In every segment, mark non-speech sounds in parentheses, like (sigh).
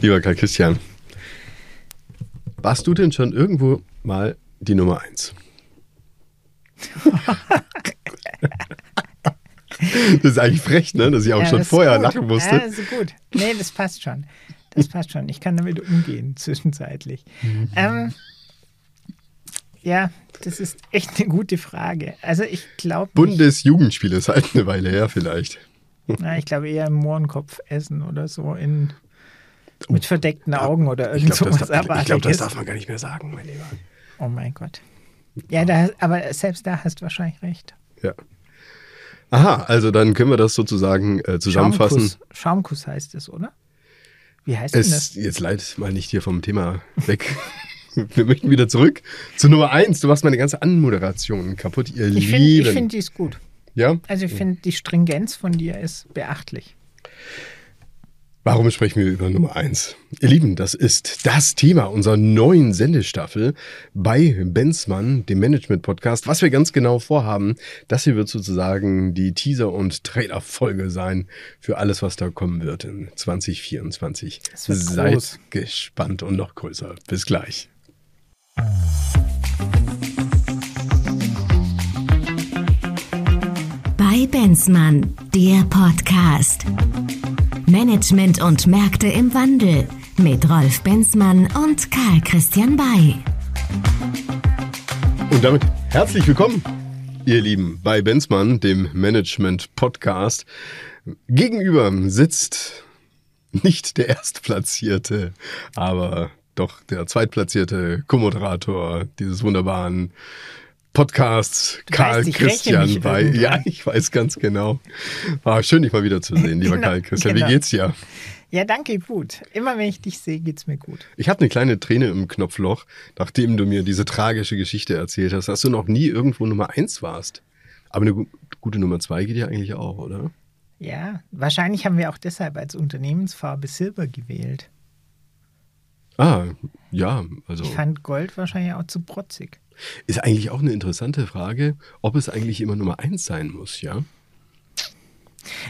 Lieber Karl Christian, warst du denn schon irgendwo mal die Nummer eins? (laughs) Das ist eigentlich frech, ne? dass ich auch Ja, schon vorher lachen musste. Ja, das ist gut. Nee, das passt schon. Das passt schon. Ich kann damit umgehen, zwischenzeitlich. Mhm. Ähm, ja, das ist echt eine gute Frage. Also ich glaube Bundesjugendspiel ist halt eine Weile her vielleicht. na, ich glaube eher im Mohrenkopf essen oder so in mit verdeckten Augen oder Ich irgend glaube, das, sowas darf- ich glaub, das darf man gar nicht mehr sagen, mein Lieber. Oh mein Gott. Ja, da, aber selbst da hast du wahrscheinlich recht. Ja. Aha, also dann können wir das sozusagen äh, zusammenfassen. Schaumkuss, Schaumkuss heißt es, oder? Wie heißt denn Es, das? jetzt leitet mal nicht hier vom Thema weg. (laughs) Wir möchten wieder zurück zu Nummer eins. Du machst meine ganze Anmoderation kaputt, ihr Ich finde, Lieben. ich find, die ist gut. ja? Also ich finde, die Stringenz von dir ist beachtlich. Warum sprechen wir über Nummer eins? Ihr Lieben, das ist das Thema unserer neuen Sendestaffel bei Benzmann, dem Management-Podcast. Was wir ganz genau vorhaben, das hier wird sozusagen die Teaser- und Trailer-Folge sein für alles, was da kommen wird in 2024. Es wird Seid groß. gespannt und noch größer. Bis gleich. Bei Benzmann, der Podcast. Management und Märkte im Wandel mit Rolf Benzmann und Karl Christian Bay. Und damit herzlich willkommen, ihr Lieben, bei Benzmann, dem Management-Podcast. Gegenüber sitzt nicht der Erstplatzierte, aber doch der Zweitplatzierte Co-Moderator dieses wunderbaren Podcasts, Du Karl weißt, Christian bei. irgendwann. Ja, ich weiß ganz genau. Ah, schön, dich mal wieder zu sehen, lieber Genau, Karl Christian. genau. Wie geht's dir? Ja, danke, gut. Immer wenn ich dich sehe, geht's mir gut. Ich habe eine kleine Träne im Knopfloch, nachdem du mir diese tragische Geschichte erzählt hast, dass du noch nie irgendwo Nummer eins warst. Aber eine gu gute Nummer zwei geht ja eigentlich auch, oder? Ja, wahrscheinlich haben wir auch deshalb als Unternehmensfarbe Silber gewählt. Ah, ja, also Ich fand Gold wahrscheinlich auch zu protzig. Ist eigentlich auch eine interessante Frage, ob es eigentlich immer Nummer eins sein muss, ja?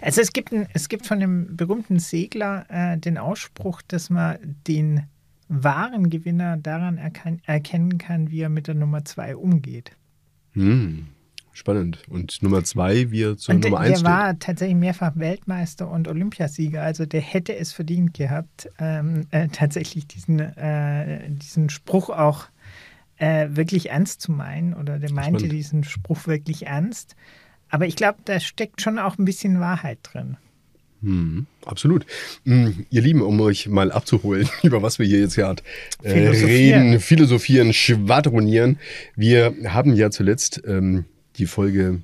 Also es gibt, ein, es gibt von dem berühmten Segler äh, den Ausspruch, dass man den wahren Gewinner daran erkan erkennen kann, wie er mit der Nummer zwei umgeht. Hm, spannend. Und Nummer zwei, wie er zur Und der, Nummer der eins steht. war tatsächlich mehrfach Weltmeister und Olympiasieger. Also der hätte es verdient gehabt, ähm, äh, tatsächlich diesen, äh, diesen Spruch auch äh, wirklich ernst zu meinen. Oder der meinte Spannend. diesen Spruch wirklich ernst. Aber ich glaube, da steckt schon auch ein bisschen Wahrheit drin. Hm, absolut. Hm, ihr Lieben, um euch mal abzuholen, (laughs) über was wir hier jetzt gerade äh, reden, philosophieren, schwadronieren. Wir haben ja zuletzt ähm, die Folge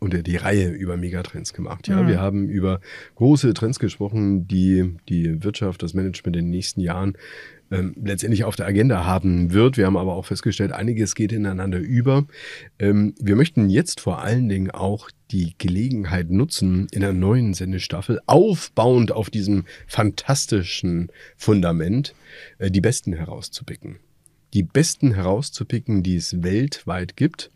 oder die Reihe über Megatrends gemacht. Ja, Mhm. wir haben über große Trends gesprochen, die die Wirtschaft, das Management in den nächsten Jahren ähm, letztendlich auf der Agenda haben wird. Wir haben aber auch festgestellt, einiges geht ineinander über. Ähm, wir möchten jetzt vor allen Dingen auch die Gelegenheit nutzen, in der neuen Sendestaffel, aufbauend auf diesem fantastischen Fundament, äh, die Besten herauszupicken. Die Besten herauszupicken, die es weltweit gibt.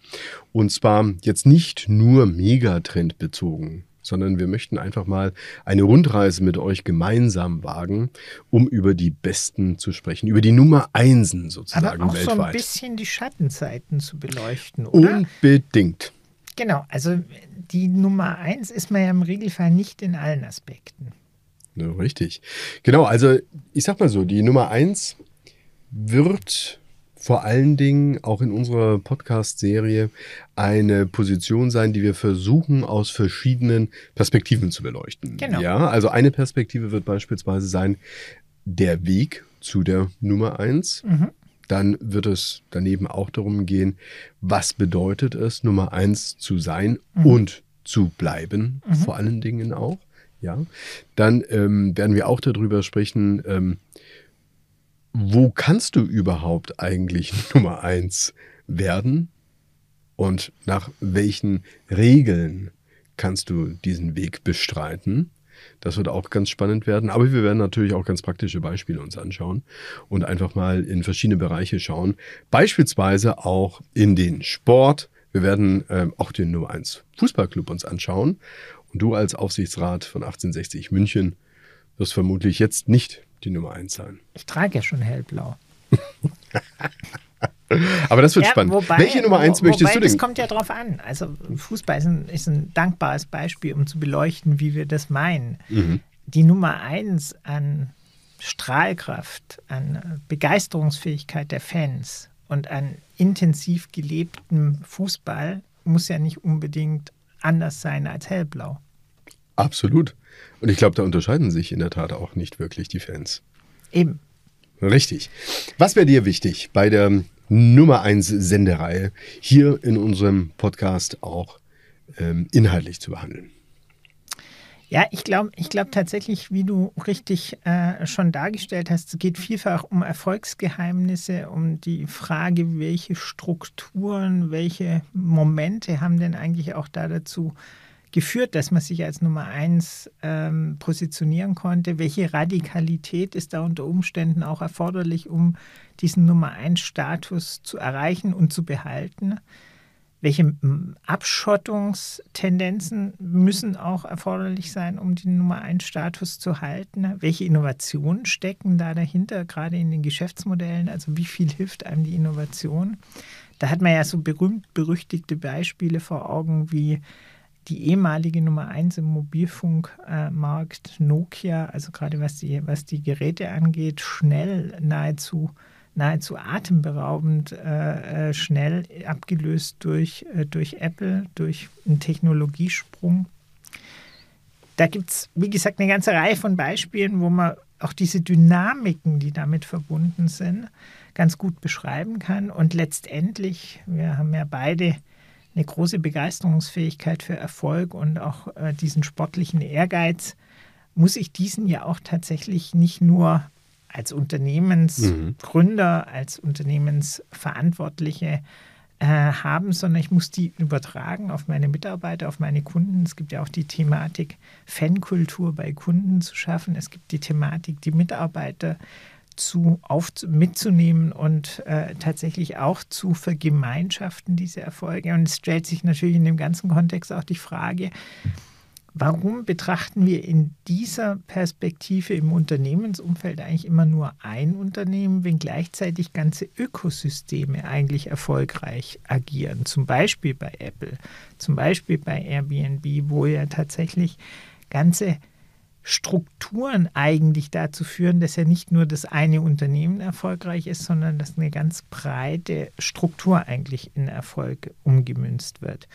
Und zwar jetzt nicht nur Megatrend bezogen, sondern wir möchten einfach mal eine Rundreise mit euch gemeinsam wagen, um über die Besten zu sprechen, über die Nummer Einsen sozusagen Aber auch so ein weltweit. bisschen die Schattenseiten zu beleuchten, oder? Unbedingt. Genau, also die Nummer eins ist man ja im Regelfall nicht in allen Aspekten. Ja, richtig. Genau, also ich sag mal so, die Nummer eins wird vor allen Dingen auch in unserer Podcast-Serie eine Position sein, die wir versuchen aus verschiedenen Perspektiven zu beleuchten. Genau. Ja, also eine Perspektive wird beispielsweise sein, der Weg zu der Nummer eins. Dann wird es daneben auch darum gehen, was bedeutet es, Nummer eins zu sein und zu bleiben, vor allen Dingen auch. Ja, dann ähm, werden wir auch darüber sprechen, ähm, wo kannst du überhaupt eigentlich (laughs) Nummer eins werden und nach welchen Regeln kannst du diesen Weg bestreiten. Das wird auch ganz spannend werden. Aber wir werden natürlich auch ganz praktische Beispiele uns anschauen und einfach mal in verschiedene Bereiche schauen. Beispielsweise auch in den Sport. Wir werden ähm, auch den Nummer 1 Fußballclub uns anschauen. Und du als Aufsichtsrat von 1860 München wirst vermutlich jetzt nicht die Nummer 1 sein? Ich trage ja schon hellblau. (laughs) Aber das wird ja, spannend. Wobei, Welche Nummer 1 möchtest wobei, du denn? Das kommt ja drauf an. Also Fußball ist ein, ist ein, dankbares Beispiel, um zu beleuchten, wie wir das meinen. Mhm. Die Nummer 1 an Strahlkraft, an Begeisterungsfähigkeit der Fans und an intensiv gelebtem Fußball muss ja nicht unbedingt anders sein als hellblau. Absolut. Und ich glaube, da unterscheiden sich in der Tat auch nicht wirklich die Fans. Eben. Richtig. Was wäre dir wichtig bei der Nummer 1 Sendereihe hier in unserem Podcast auch ähm, inhaltlich zu behandeln? Ja, ich glaube ich glaub tatsächlich, wie du richtig äh, schon dargestellt hast, es geht vielfach um Erfolgsgeheimnisse, um die Frage, welche Strukturen, welche Momente haben denn eigentlich auch da dazu geführt, dass man sich als Nummer eins ähm, positionieren konnte? Welche Radikalität ist da unter Umständen auch erforderlich, um diesen Nummer eins Status zu erreichen und zu behalten? Welche Abschottungstendenzen müssen auch erforderlich sein, um den Nummer 1 Status zu halten? Welche Innovationen stecken da dahinter, gerade in den Geschäftsmodellen? Also wie viel hilft einem die Innovation? Da hat man ja so berühmt-berüchtigte Beispiele vor Augen wie die ehemalige Nummer 1 im Mobilfunkmarkt Nokia, also gerade was die, was die Geräte angeht, schnell nahezu nahezu atemberaubend äh, äh, schnell abgelöst durch, äh, durch Apple, durch einen Technologiesprung. Da gibt es, wie gesagt, eine ganze Reihe von Beispielen, wo man auch diese Dynamiken, die damit verbunden sind, ganz gut beschreiben kann. Und letztendlich, wir haben ja beide eine große Begeisterungsfähigkeit für Erfolg und auch äh, diesen sportlichen Ehrgeiz, muss ich diesen ja auch tatsächlich nicht nur als Unternehmensgründer, mhm. als Unternehmensverantwortliche äh, haben, sondern ich muss die übertragen auf meine Mitarbeiter, auf meine Kunden. Es gibt ja auch die Thematik, Fankultur bei Kunden zu schaffen. Es gibt die Thematik, die Mitarbeiter zu auf, mitzunehmen und äh, tatsächlich auch zu vergemeinschaften, diese Erfolge. Und es stellt sich natürlich in dem ganzen Kontext auch die Frage, Warum betrachten wir in dieser Perspektive im Unternehmensumfeld eigentlich immer nur ein Unternehmen, wenn gleichzeitig ganze Ökosysteme eigentlich erfolgreich agieren? Zum Beispiel bei Apple, zum Beispiel bei Airbnb, wo ja tatsächlich ganze Strukturen eigentlich dazu führen, dass ja nicht nur das eine Unternehmen erfolgreich ist, sondern dass eine ganz breite Struktur eigentlich in Erfolg umgemünzt wird.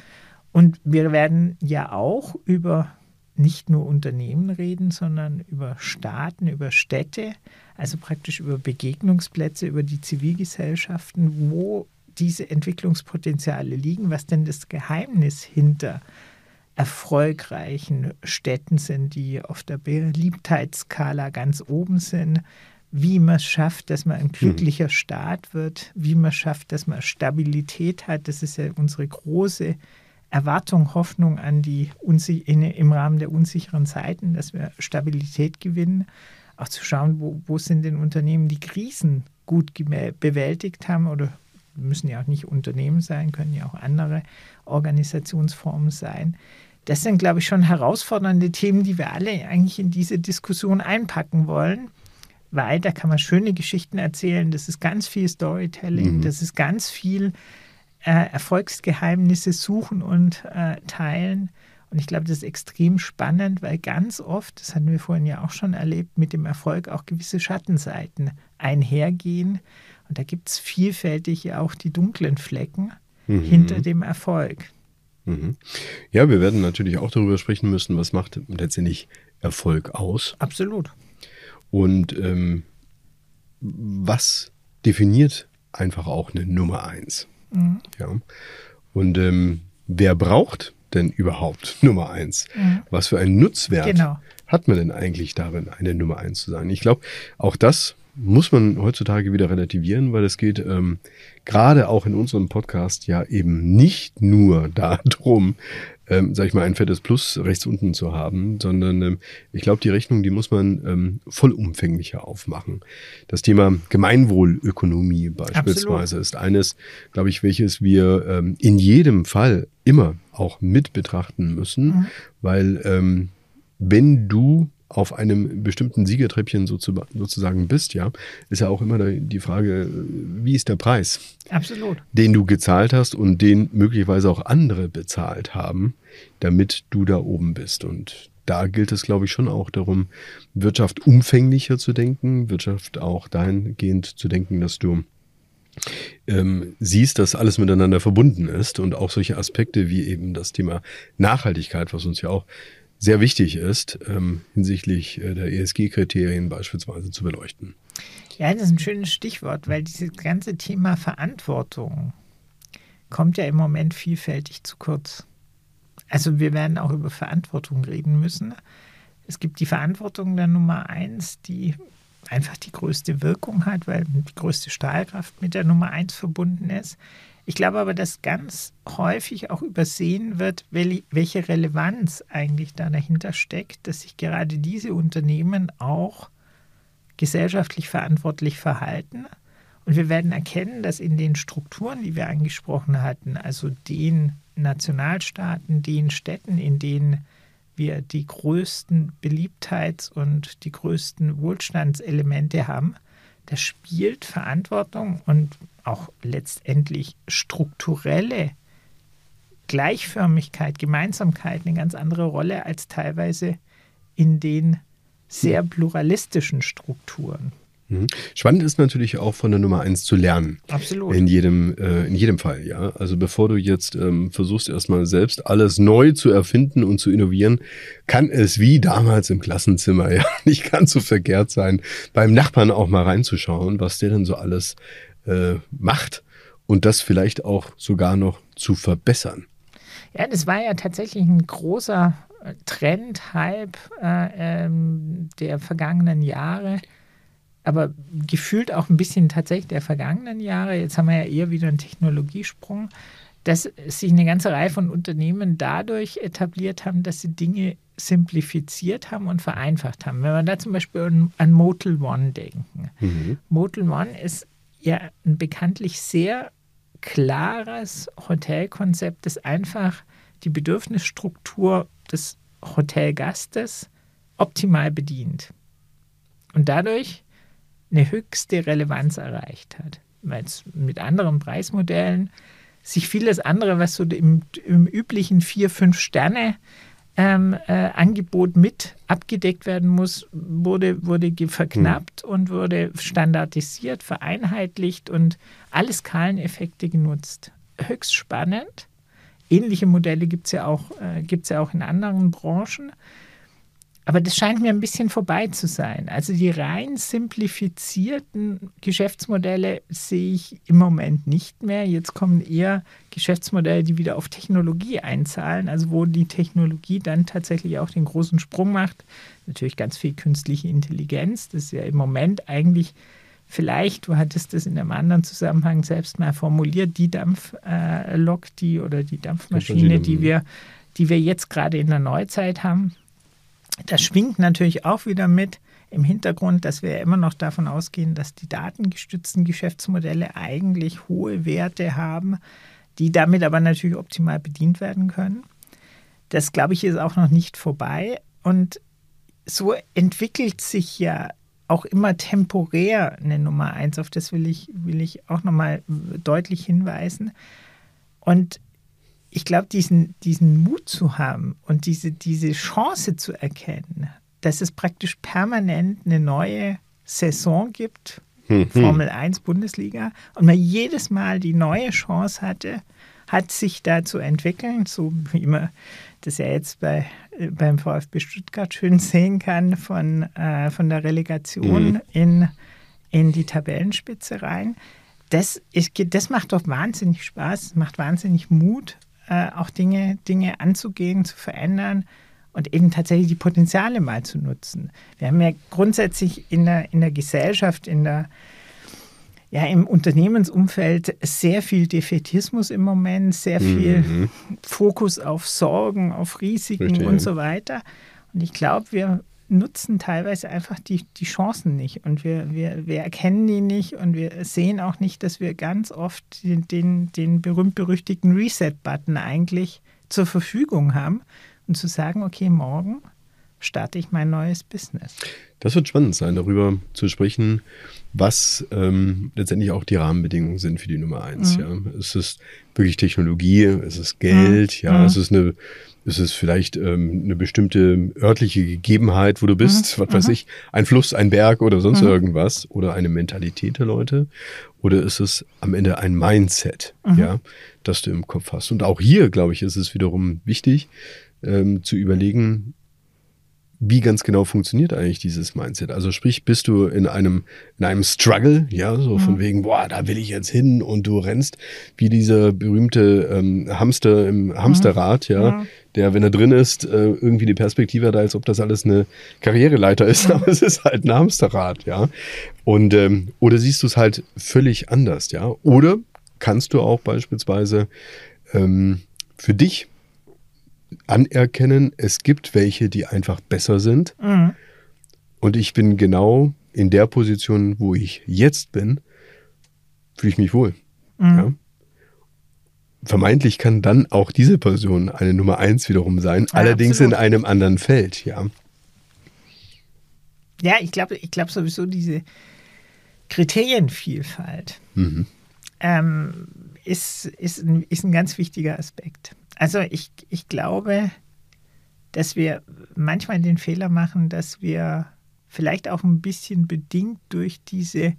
Und wir werden ja auch über nicht nur Unternehmen reden, sondern über Staaten, über Städte, also praktisch über Begegnungsplätze, über die Zivilgesellschaften, wo diese Entwicklungspotenziale liegen, was denn das Geheimnis hinter erfolgreichen Städten sind, die auf der Beliebtheitsskala ganz oben sind, wie man es schafft, dass man ein glücklicher Staat wird, wie man es schafft, dass man Stabilität hat. Das ist ja unsere große Erwartung, Hoffnung an die in, im Rahmen der unsicheren Zeiten, dass wir Stabilität gewinnen, auch zu schauen, wo, wo sind denn Unternehmen, die Krisen gut bewältigt haben oder müssen ja auch nicht Unternehmen sein, können ja auch andere Organisationsformen sein. Das sind, glaube ich, schon herausfordernde Themen, die wir alle eigentlich in diese Diskussion einpacken wollen, weil da kann man schöne Geschichten erzählen, das ist ganz viel Storytelling, mhm. das ist ganz viel äh, Erfolgsgeheimnisse suchen und äh, teilen. Und ich glaube, das ist extrem spannend, weil ganz oft, das hatten wir vorhin ja auch schon erlebt, mit dem Erfolg auch gewisse Schattenseiten einhergehen. Und da gibt es vielfältig ja auch die dunklen Flecken mhm. hinter dem Erfolg. Mhm. Ja, wir werden natürlich auch darüber sprechen müssen, was macht letztendlich Erfolg aus. Absolut. Und ähm, was definiert einfach auch eine Nummer eins? Mhm. Ja. Und ähm, wer braucht denn überhaupt (laughs) Nummer eins? Mhm. Was für einen Nutzwert genau. hat man denn eigentlich darin, eine Nummer eins zu sein? Ich glaube, auch das muss man heutzutage wieder relativieren, weil es geht ähm, gerade auch in unserem Podcast ja eben nicht nur (laughs) darum, ähm, sag ich mal, ein fettes Plus rechts unten zu haben, sondern ähm, ich glaube, die Rechnung, die muss man ähm, vollumfänglicher aufmachen. Das Thema Gemeinwohlökonomie beispielsweise Absolut. ist eines, glaube ich, welches wir ähm, in jedem Fall immer auch mit betrachten müssen, mhm. weil ähm, wenn du auf einem bestimmten Siegertreppchen sozusagen bist, ja, ist ja auch immer die Frage, wie ist der Preis? Absolut. Den du gezahlt hast und den möglicherweise auch andere bezahlt haben, damit du da oben bist. Und da gilt es, glaube ich, schon auch darum, Wirtschaft umfänglicher zu denken, Wirtschaft auch dahingehend zu denken, dass du ähm, siehst, dass alles miteinander verbunden ist und auch solche Aspekte wie eben das Thema Nachhaltigkeit, was uns ja auch sehr wichtig ist, ähm, hinsichtlich äh, der ESG-Kriterien beispielsweise zu beleuchten. Ja, das ist ein schönes Stichwort, weil dieses ganze Thema Verantwortung kommt ja im Moment vielfältig zu kurz. Also wir werden auch über Verantwortung reden müssen. Es gibt die Verantwortung der Nummer eins, die einfach die größte Wirkung hat, weil die größte Strahlkraft mit der Nummer eins verbunden ist. Ich glaube aber, dass ganz häufig auch übersehen wird, welche Relevanz eigentlich da dahinter steckt, dass sich gerade diese Unternehmen auch gesellschaftlich verantwortlich verhalten. Und wir werden erkennen, dass in den Strukturen, die wir angesprochen hatten, also den Nationalstaaten, den Städten, in denen wir die größten Beliebtheits- und die größten Wohlstandselemente haben, da spielt Verantwortung und auch letztendlich strukturelle Gleichförmigkeit, Gemeinsamkeit eine ganz andere Rolle als teilweise in den sehr pluralistischen Strukturen. Mhm. Spannend ist natürlich auch von der Nummer eins zu lernen. Absolut. In jedem, äh, in jedem Fall, ja. Also bevor du jetzt ähm, versuchst, erstmal selbst alles neu zu erfinden und zu innovieren, kann es wie damals im Klassenzimmer (laughs) ja nicht ganz so verkehrt sein, beim Nachbarn auch mal reinzuschauen, was der denn so alles äh, macht und das vielleicht auch sogar noch zu verbessern. Ja, das war ja tatsächlich ein großer äh, Trend, Hype äh, ähm, der vergangenen Jahre aber gefühlt auch ein bisschen tatsächlich der vergangenen Jahre, jetzt haben wir ja eher wieder einen Technologiesprung, dass sich eine ganze Reihe von Unternehmen dadurch etabliert haben, dass sie Dinge simplifiziert haben und vereinfacht haben. Wenn wir da zum Beispiel an, an Motel One denken. Mhm. Motel One ist ja ein bekanntlich sehr klares Hotelkonzept, das einfach die Bedürfnisstruktur des Hotelgastes optimal bedient. Und dadurch eine höchste Relevanz erreicht hat. Weil es mit anderen Preismodellen sich vieles andere, was so im, im üblichen vier, fünf Sterne ähm, äh, Angebot mit abgedeckt werden muss, wurde, wurde verknappt mhm. und wurde standardisiert, vereinheitlicht und alle Skaleneffekte genutzt. Höchst spannend. Ähnliche Modelle gibt es ja, auch, äh, ja auch in anderen Branchen. Aber das scheint mir ein bisschen vorbei zu sein. Also die rein simplifizierten Geschäftsmodelle sehe ich im Moment nicht mehr. Jetzt kommen eher Geschäftsmodelle, die wieder auf Technologie einzahlen, also wo die Technologie dann tatsächlich auch den großen Sprung macht. Natürlich ganz viel künstliche Intelligenz. Das ist ja im Moment eigentlich vielleicht, du hattest das in einem anderen Zusammenhang selbst mal formuliert, die Dampflok, äh, die oder die Dampfmaschine, die wir, die wir jetzt gerade in der Neuzeit haben das schwingt natürlich auch wieder mit im Hintergrund, dass wir immer noch davon ausgehen, dass die datengestützten Geschäftsmodelle eigentlich hohe Werte haben, die damit aber natürlich optimal bedient werden können. Das, glaube ich, ist auch noch nicht vorbei. Und so entwickelt sich ja auch immer temporär eine Nummer eins. Auf das will ich, will ich auch nochmal deutlich hinweisen. Und ich glaube, diesen, diesen Mut zu haben und diese, diese Chance zu erkennen, dass es praktisch permanent eine neue Saison gibt, mhm. Formel 1 Bundesliga, und man jedes Mal die neue Chance hatte, hat sich da zu entwickeln, so wie man das ja jetzt bei, beim VfB Stuttgart schön sehen kann, von, äh, von der Relegation mhm. in, in die Tabellenspitze rein. Das, ist, das macht doch wahnsinnig Spaß, macht wahnsinnig Mut äh, auch Dinge, Dinge anzugehen, zu verändern und eben tatsächlich die Potenziale mal zu nutzen. Wir haben ja grundsätzlich in der, in der Gesellschaft, in der, ja, im Unternehmensumfeld sehr viel Defetismus im Moment, sehr viel mhm. Fokus auf Sorgen, auf Risiken Verstehen. und so weiter. Und ich glaube, wir nutzen teilweise einfach die, die Chancen nicht und wir, wir, wir erkennen die nicht und wir sehen auch nicht, dass wir ganz oft den, den, den berühmt-berüchtigten Reset-Button eigentlich zur Verfügung haben und zu sagen, okay, morgen starte ich mein neues Business. Das wird spannend sein, darüber zu sprechen, was ähm, letztendlich auch die Rahmenbedingungen sind für die Nummer eins. Mhm. Ja. Es ist wirklich Technologie, es ist Geld, mhm. ja, mhm. es ist eine, es ist vielleicht ähm, eine bestimmte örtliche Gegebenheit, wo du bist, mhm. was weiß mhm. ich, ein Fluss, ein Berg oder sonst mhm. irgendwas oder eine Mentalität der Leute oder ist es am Ende ein Mindset, ja, das du im Kopf hast. Und auch hier, glaube ich, ist es wiederum wichtig ähm, zu überlegen, wie ganz genau funktioniert eigentlich dieses Mindset? Also sprich, bist du in einem, in einem Struggle, ja, so von mhm. wegen, boah, da will ich jetzt hin und du rennst wie dieser berühmte ähm, Hamster im Hamsterrad, mhm. ja, der, wenn er drin ist, äh, irgendwie die Perspektive hat, als ob das alles eine Karriereleiter ist, (laughs) aber es ist halt ein Hamsterrad, ja. Und ähm, oder siehst du es halt völlig anders, ja? Oder kannst du auch beispielsweise ähm, für dich anerkennen, es gibt welche, die einfach besser sind. Mhm. Und ich bin genau in der Position, wo ich jetzt bin, fühle ich mich wohl. Mhm. Ja? Vermeintlich kann dann auch diese Person eine Nummer eins wiederum sein, ja, allerdings absolut. in einem anderen Feld, ja. Ja, ich glaube, ich glaube sowieso diese Kriterienvielfalt mhm. ähm, ist, ist, ein, ist ein ganz wichtiger Aspekt. Also ich, ich glaube, dass wir manchmal den Fehler machen, dass wir vielleicht auch ein bisschen bedingt durch diese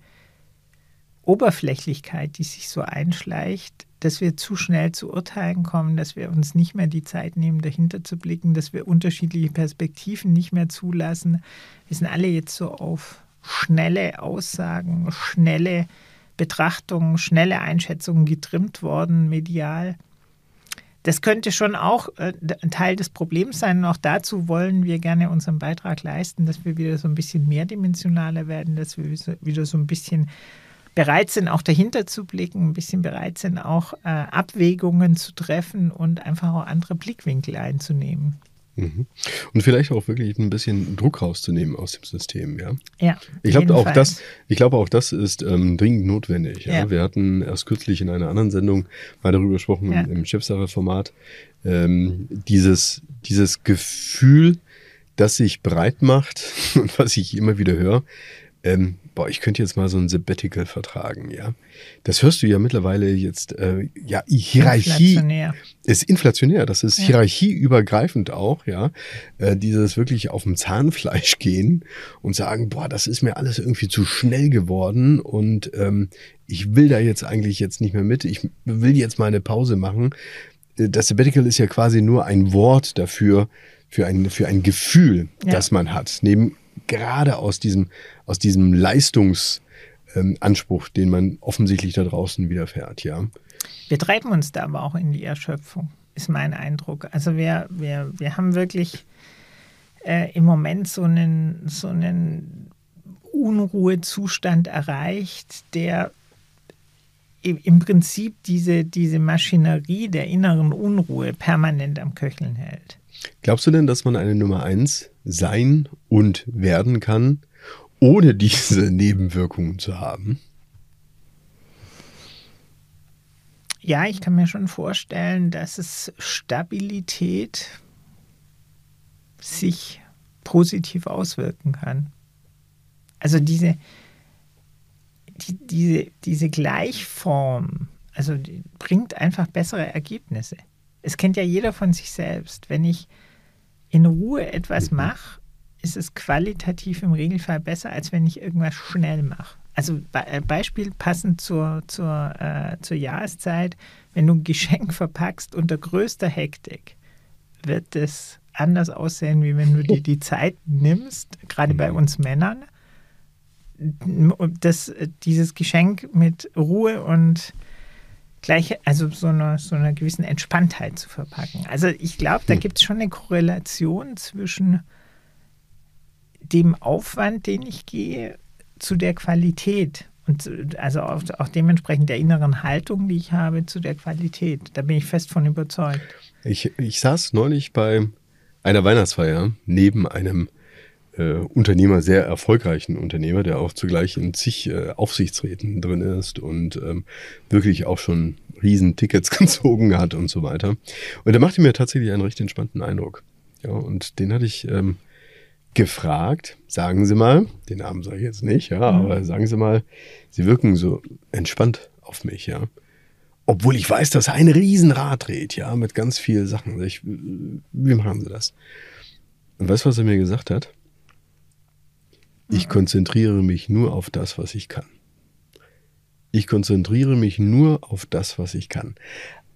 Oberflächlichkeit, die sich so einschleicht, dass wir zu schnell zu Urteilen kommen, dass wir uns nicht mehr die Zeit nehmen, dahinter zu blicken, dass wir unterschiedliche Perspektiven nicht mehr zulassen. Wir sind alle jetzt so auf schnelle Aussagen, schnelle Betrachtungen, schnelle Einschätzungen getrimmt worden, medial das könnte schon auch äh, ein Teil des Problems sein. Und auch dazu wollen wir gerne unseren Beitrag leisten, dass wir wieder so ein bisschen mehrdimensionaler werden, dass wir wieder so ein bisschen bereit sind, auch dahinter zu blicken, ein bisschen bereit sind, auch äh, Abwägungen zu treffen und einfach auch andere Blickwinkel einzunehmen. Mhm. Und vielleicht auch wirklich ein bisschen Druck rauszunehmen aus dem System, ja. Ja. Ich glaube auch das, ich glaube auch das ist ähm, dringend notwendig. Ja? ja? Wir hatten erst kürzlich in einer anderen Sendung mal darüber gesprochen ja. im Chefsache-Format. Ähm, dieses, dieses Gefühl, das sich breit macht (laughs) und was ich immer wieder höre, ähm, boah, ich könnte jetzt mal so ein Sabbatical vertragen, ja. Das hörst du ja mittlerweile jetzt, äh, ja, Hierarchie inflationär. ist inflationär, das ist ja. hierarchieübergreifend auch, ja. Äh, dieses wirklich auf dem Zahnfleisch (laughs) gehen und sagen, boah, das ist mir alles irgendwie zu schnell geworden und ähm, ich will da jetzt eigentlich jetzt nicht mehr mit, ich will jetzt mal eine Pause machen. Äh, das Sabbatical ist ja quasi nur ein Wort dafür, für ein, für ein Gefühl, ja. das man hat. Neben gerade aus diesem, aus diesem Leistungsanspruch, ähm, den man offensichtlich da draußen widerfährt, ja. Wir treiben uns da aber auch in die Erschöpfung, ist mein Eindruck. Also wir, wir, wir haben wirklich äh, im Moment so einen, so einen Unruhezustand erreicht, der im Prinzip diese, diese Maschinerie der inneren Unruhe permanent am Köcheln hält. Glaubst du denn, dass man eine Nummer eins sein und werden kann, ohne diese (laughs) Nebenwirkungen zu haben? Ja, ich kann mir schon vorstellen, dass es Stabilität sich positiv auswirken kann. Also diese, die, diese, diese Gleichform, also bringt einfach bessere Ergebnisse. Es kennt ja jeder von sich selbst. Wenn ich in Ruhe etwas mache, ist es qualitativ im Regelfall besser, als wenn ich irgendwas schnell mache. Also Be Beispiel passend zur, zur, äh, zur Jahreszeit, wenn du ein Geschenk verpackst unter größter Hektik, wird es anders aussehen, wie wenn du dir die Zeit nimmst, gerade bei mhm. uns Männern, das, dieses Geschenk mit Ruhe und gleich, also so einer so einer gewissen Entspanntheit zu verpacken. Also ich glaube, da hm. gibt es schon eine Korrelation zwischen dem Aufwand, den ich gehe, zu der Qualität und also auch, auch, dementsprechend der inneren Haltung, die ich habe, zu der Qualität. Da bin ich fest von überzeugt. Ich, ich saß neulich bei einer Weihnachtsfeier neben einem äh, Unternehmer, sehr erfolgreichen Unternehmer, der auch zugleich in zig äh, Aufsichtsräten drin ist und ähm, wirklich auch schon riesen Tickets (laughs) gezogen hat und so weiter. Und der machte mir tatsächlich einen recht entspannten Eindruck. Ja, und den hatte ich ähm, gefragt, sagen Sie mal, den Namen sage ich jetzt nicht, ja, mhm. aber sagen Sie mal, Sie wirken so entspannt auf mich, ja. Obwohl ich weiß, dass er ein Riesenrad dreht, ja, mit ganz vielen Sachen. Ich, wie machen Sie das? Und weißt du, was er mir gesagt hat? Ich konzentriere mich nur auf das, was ich kann. Ich konzentriere mich nur auf das, was ich kann.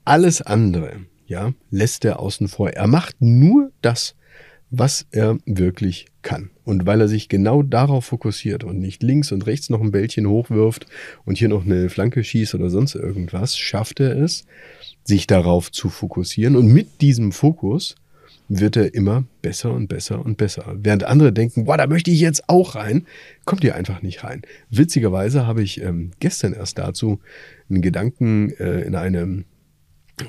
Alles andere, ja, lässt er außen vor. Er macht nur das, was er wirklich kann. Und weil er sich genau darauf fokussiert und nicht links und rechts noch ein Bällchen hochwirft und hier noch eine Flanke schießt oder sonst irgendwas, schafft er es, sich darauf zu fokussieren. Und mit diesem Fokus wird er immer besser und besser und besser. Während andere denken, boah, da möchte ich jetzt auch rein, kommt ihr einfach nicht rein. Witzigerweise habe ich ähm, gestern erst dazu einen Gedanken äh, in einem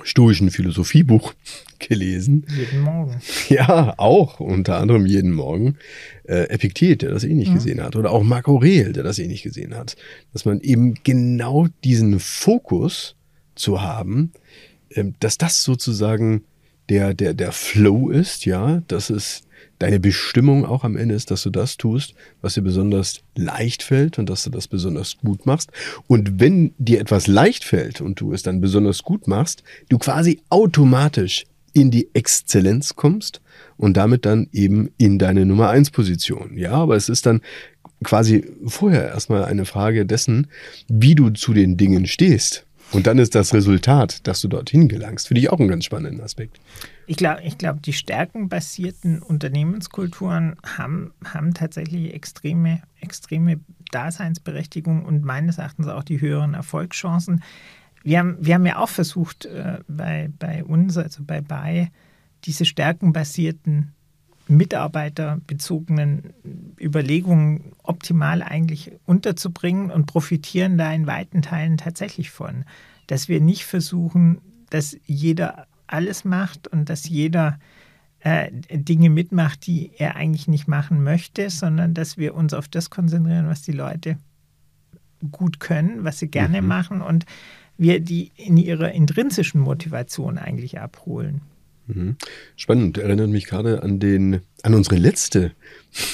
stoischen Philosophiebuch (laughs) gelesen. Jeden Morgen. (laughs) Ja, auch unter anderem jeden Morgen. Äh, Epiktet, der das eh nicht ja. gesehen hat. Oder auch Marc Aurel, der das eh nicht gesehen hat. Dass man eben genau diesen Fokus zu haben, äh, dass das sozusagen der, der, der Flow ist, ja, dass es deine Bestimmung auch am Ende ist, dass du das tust, was dir besonders leicht fällt und dass du das besonders gut machst. Und wenn dir etwas leicht fällt und du es dann besonders gut machst, du quasi automatisch in die Exzellenz kommst und damit dann eben in deine Nummer eins Position. Ja, aber es ist dann quasi vorher erstmal eine Frage dessen, wie du zu den Dingen stehst. Und dann ist das Resultat, dass du dorthin gelangst. Finde ich auch einen ganz spannenden Aspekt. Ich glaube, ich glaub, die stärkenbasierten Unternehmenskulturen haben, haben tatsächlich extreme, extreme Daseinsberechtigung und meines Erachtens auch die höheren Erfolgschancen. Wir haben, wir haben ja auch versucht, äh, bei, bei uns, also bei BAI, diese stärkenbasierten mitarbeiterbezogenen Überlegungen optimal eigentlich unterzubringen und profitieren da in weiten Teilen tatsächlich von. Dass wir nicht versuchen, dass jeder alles macht und dass jeder äh, Dinge mitmacht, die er eigentlich nicht machen möchte, sondern dass wir uns auf das konzentrieren, was die Leute gut können, was sie gerne mhm. machen und wir die in ihrer intrinsischen Motivation eigentlich abholen. Mhm. Spannend, erinnert mich gerade an den, an unsere letzte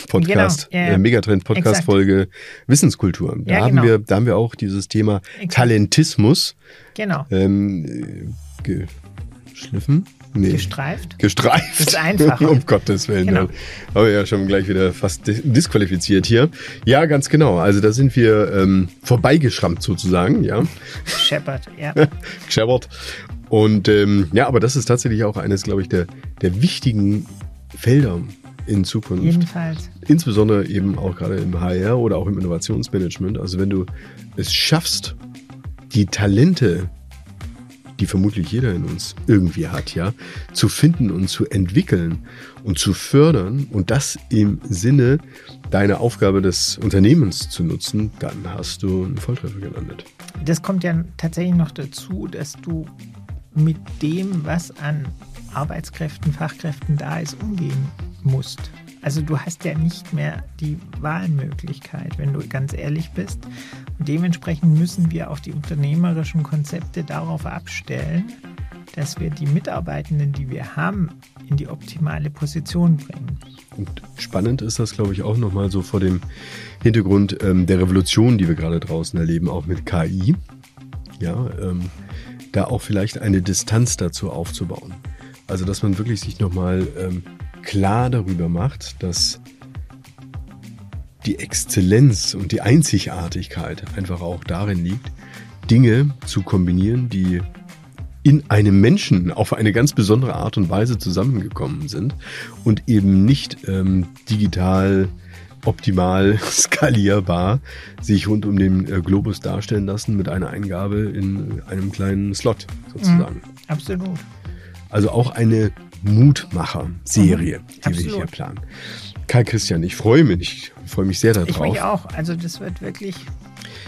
Podcast, genau, äh, Megatrend-Podcast-Folge Wissenskultur. Da ja, haben genau. wir, da haben wir auch dieses Thema exakt. Talentismus genau. ähm, geschliffen. Nee. Gestreift? Gestreift. Das ist einfacher. (laughs) um Gottes Willen. Genau. Aber ja schon gleich wieder fast disqualifiziert hier. Ja, ganz genau. Also da sind wir ähm, vorbeigeschrammt sozusagen, ja. Shepard, ja. (laughs) Shepard. Und ähm, ja, aber das ist tatsächlich auch eines, glaube ich, der, der wichtigen Felder in Zukunft. Jedenfalls. Insbesondere eben auch gerade im HR oder auch im Innovationsmanagement. Also wenn du es schaffst, die Talente, die vermutlich jeder in uns irgendwie hat, ja, zu finden und zu entwickeln und zu fördern und das im Sinne deiner Aufgabe des Unternehmens zu nutzen, dann hast du einen Volltreffer gelandet. Das kommt ja tatsächlich noch dazu, dass du mit dem, was an Arbeitskräften, Fachkräften da ist, umgehen musst. Also du hast ja nicht mehr die Wahlmöglichkeit, wenn du ganz ehrlich bist. Und dementsprechend müssen wir auch die unternehmerischen Konzepte darauf abstellen, dass wir die Mitarbeitenden, die wir haben, in die optimale Position bringen. Und spannend ist das, glaube ich, auch nochmal so vor dem Hintergrund ähm, der Revolution, die wir gerade draußen erleben, auch mit KI. Ja, ähm, da auch vielleicht eine Distanz dazu aufzubauen. Also, dass man wirklich sich nochmal ähm, klar darüber macht, dass die Exzellenz und die Einzigartigkeit einfach auch darin liegt, Dinge zu kombinieren, die in einem Menschen auf eine ganz besondere Art und Weise zusammengekommen sind und eben nicht ähm, digital optimal (laughs) skalierbar sich rund um den äh, Globus darstellen lassen mit einer Eingabe in einem kleinen Slot sozusagen. Mhm, absolut. Also auch eine Mutmacher-Serie, mhm, die absolut. wir hier planen. Karl Christian, ich freue mich, ich freue mich sehr darauf. Ich mich auch. Also das wird wirklich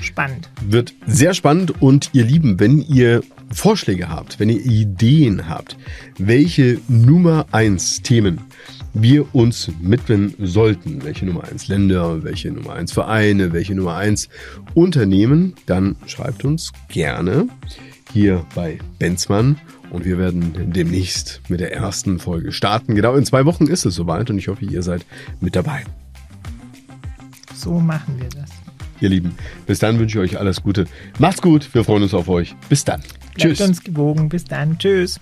spannend. Wird sehr spannend und ihr Lieben, wenn ihr Vorschläge habt, wenn ihr Ideen habt, welche Nummer 1 Themen wir uns widmen sollten. Welche Nummer 1 Länder, welche Nummer 1 Vereine, welche Nummer 1 Unternehmen, dann schreibt uns gerne hier bei Benzmann Und wir werden demnächst mit der ersten Folge starten. Genau in zwei Wochen ist es soweit und ich hoffe, ihr seid mit dabei. So machen wir das. Ihr Lieben, bis dann wünsche ich euch alles Gute. Macht's gut, wir freuen uns auf euch. Bis dann. Bleibt Tschüss. uns gewogen. Bis dann. Tschüss.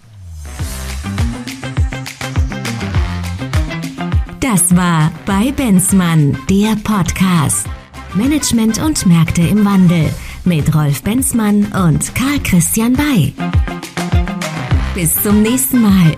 Das war bei Benzmann, der Podcast. Management und Märkte im Wandel mit Rolf Benzmann und Karl Christian Bay. Bis zum nächsten Mal.